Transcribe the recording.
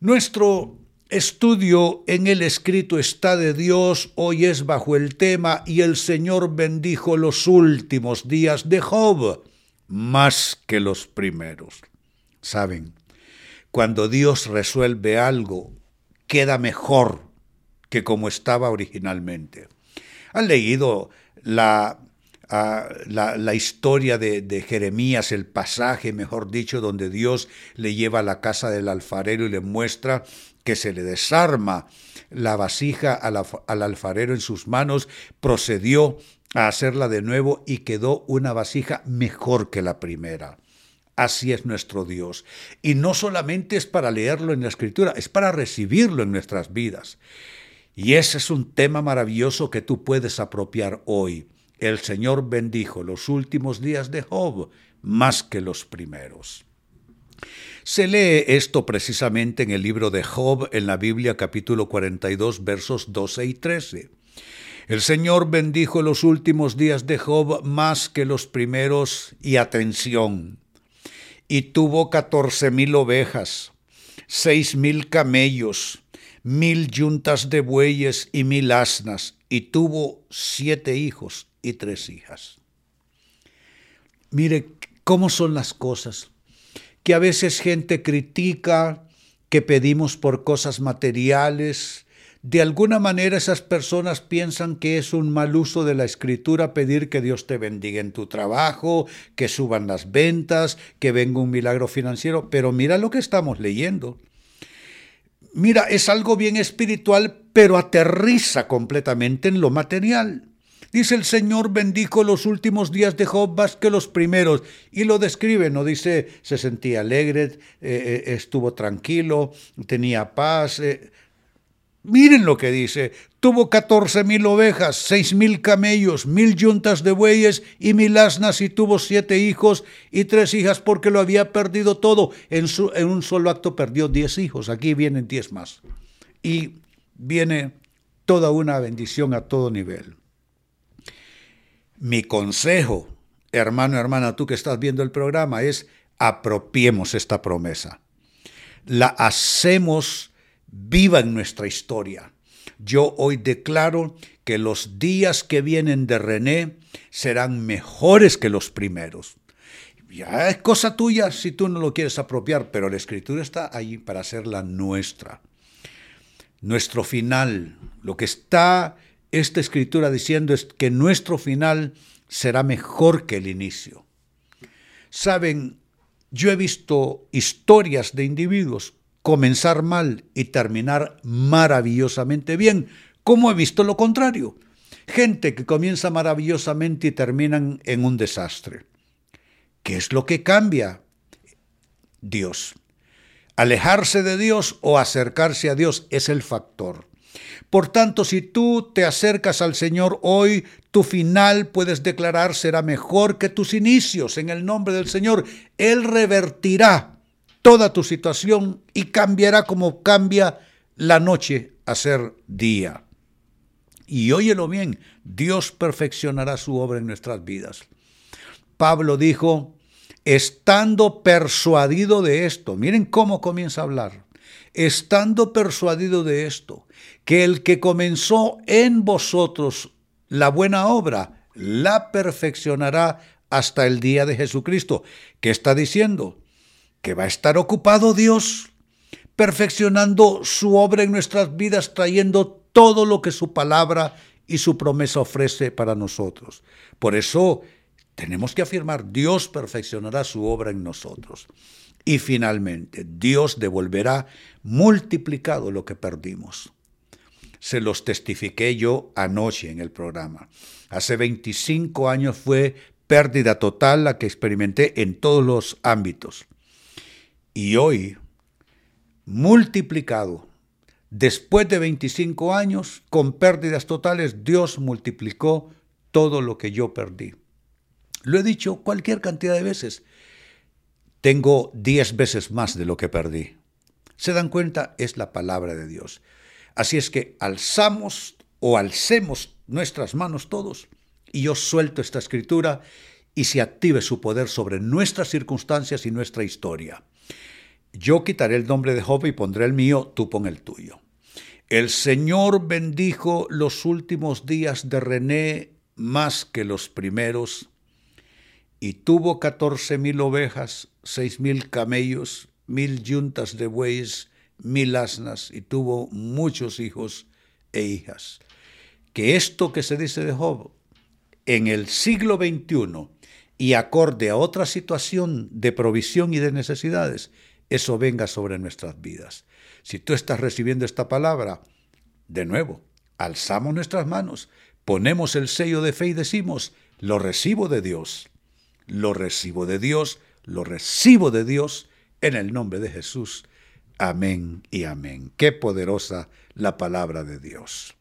Nuestro estudio en el escrito está de Dios hoy es bajo el tema y el Señor bendijo los últimos días de Job más que los primeros. Saben, cuando Dios resuelve algo, queda mejor que como estaba originalmente. ¿Han leído la la, historia de, Jeremías, el pasaje, mejor dicho, donde Dios le lleva a la casa del alfarero y le muestra que se le desarma la vasija al, al alfarero en sus manos, procedió a hacerla de nuevo y quedó una vasija mejor que la primera. Así es nuestro Dios. Y no solamente es para leerlo en la escritura, es para recibirlo en nuestras vidas. Y ese es un tema maravilloso que tú puedes apropiar hoy. El Señor bendijo los últimos días de Job más que los primeros. Se lee esto precisamente en el libro de Job en la Biblia capítulo 42 versos 12 y 13. El Señor bendijo los últimos días de Job más que los primeros y atención. Y tuvo catorce mil ovejas, seis mil camellos, mil yuntas de bueyes y mil asnas, y tuvo siete hijos y tres hijas. Mire cómo son las cosas, que a veces gente critica que pedimos por cosas materiales, de alguna manera esas personas piensan que es un mal uso de la escritura pedir que Dios te bendiga en tu trabajo, que suban las ventas, que venga un milagro financiero, pero mira lo que estamos leyendo. Mira, es algo bien espiritual, pero aterriza completamente en lo material. Dice el Señor bendijo los últimos días de Job más que los primeros. Y lo describe, no dice se sentía alegre, eh, eh, estuvo tranquilo, tenía paz. Eh. Miren lo que dice. Tuvo catorce mil ovejas, seis mil camellos, mil yuntas de bueyes y mil asnas y tuvo siete hijos y tres hijas porque lo había perdido todo. En, su, en un solo acto perdió diez hijos. Aquí vienen diez más. Y viene toda una bendición a todo nivel. Mi consejo, hermano, hermana, tú que estás viendo el programa, es apropiemos esta promesa. La hacemos viva en nuestra historia. Yo hoy declaro que los días que vienen de René serán mejores que los primeros. Ya es cosa tuya si tú no lo quieres apropiar, pero la escritura está ahí para hacerla nuestra. Nuestro final, lo que está esta escritura diciendo es que nuestro final será mejor que el inicio. Saben, yo he visto historias de individuos comenzar mal y terminar maravillosamente bien, como he visto lo contrario. Gente que comienza maravillosamente y terminan en un desastre. ¿Qué es lo que cambia? Dios. Alejarse de Dios o acercarse a Dios es el factor. Por tanto, si tú te acercas al Señor hoy, tu final puedes declarar será mejor que tus inicios en el nombre del Señor. Él revertirá toda tu situación y cambiará como cambia la noche a ser día. Y óyelo bien, Dios perfeccionará su obra en nuestras vidas. Pablo dijo, estando persuadido de esto, miren cómo comienza a hablar, estando persuadido de esto, que el que comenzó en vosotros la buena obra, la perfeccionará hasta el día de Jesucristo. ¿Qué está diciendo? Que va a estar ocupado Dios perfeccionando su obra en nuestras vidas, trayendo todo lo que su palabra y su promesa ofrece para nosotros. Por eso tenemos que afirmar, Dios perfeccionará su obra en nosotros. Y finalmente, Dios devolverá multiplicado lo que perdimos se los testifiqué yo anoche en el programa. Hace 25 años fue pérdida total la que experimenté en todos los ámbitos. Y hoy, multiplicado, después de 25 años, con pérdidas totales, Dios multiplicó todo lo que yo perdí. Lo he dicho cualquier cantidad de veces. Tengo 10 veces más de lo que perdí. ¿Se dan cuenta? Es la palabra de Dios. Así es que alzamos o alcemos nuestras manos todos y yo suelto esta escritura y se active su poder sobre nuestras circunstancias y nuestra historia. Yo quitaré el nombre de Job y pondré el mío, tú pon el tuyo. El Señor bendijo los últimos días de René más que los primeros, y tuvo catorce mil ovejas, seis mil camellos, mil yuntas de bueyes, mil asnas, y tuvo muchos hijos e hijas. Que esto que se dice de Job, en el siglo XXI, y acorde a otra situación de provisión y de necesidades, eso venga sobre nuestras vidas. Si tú estás recibiendo esta palabra, de nuevo, alzamos nuestras manos, ponemos el sello de fe y decimos, lo recibo de Dios, lo recibo de Dios, lo recibo de Dios en el nombre de Jesús. Amén y amén. Qué poderosa la palabra de Dios.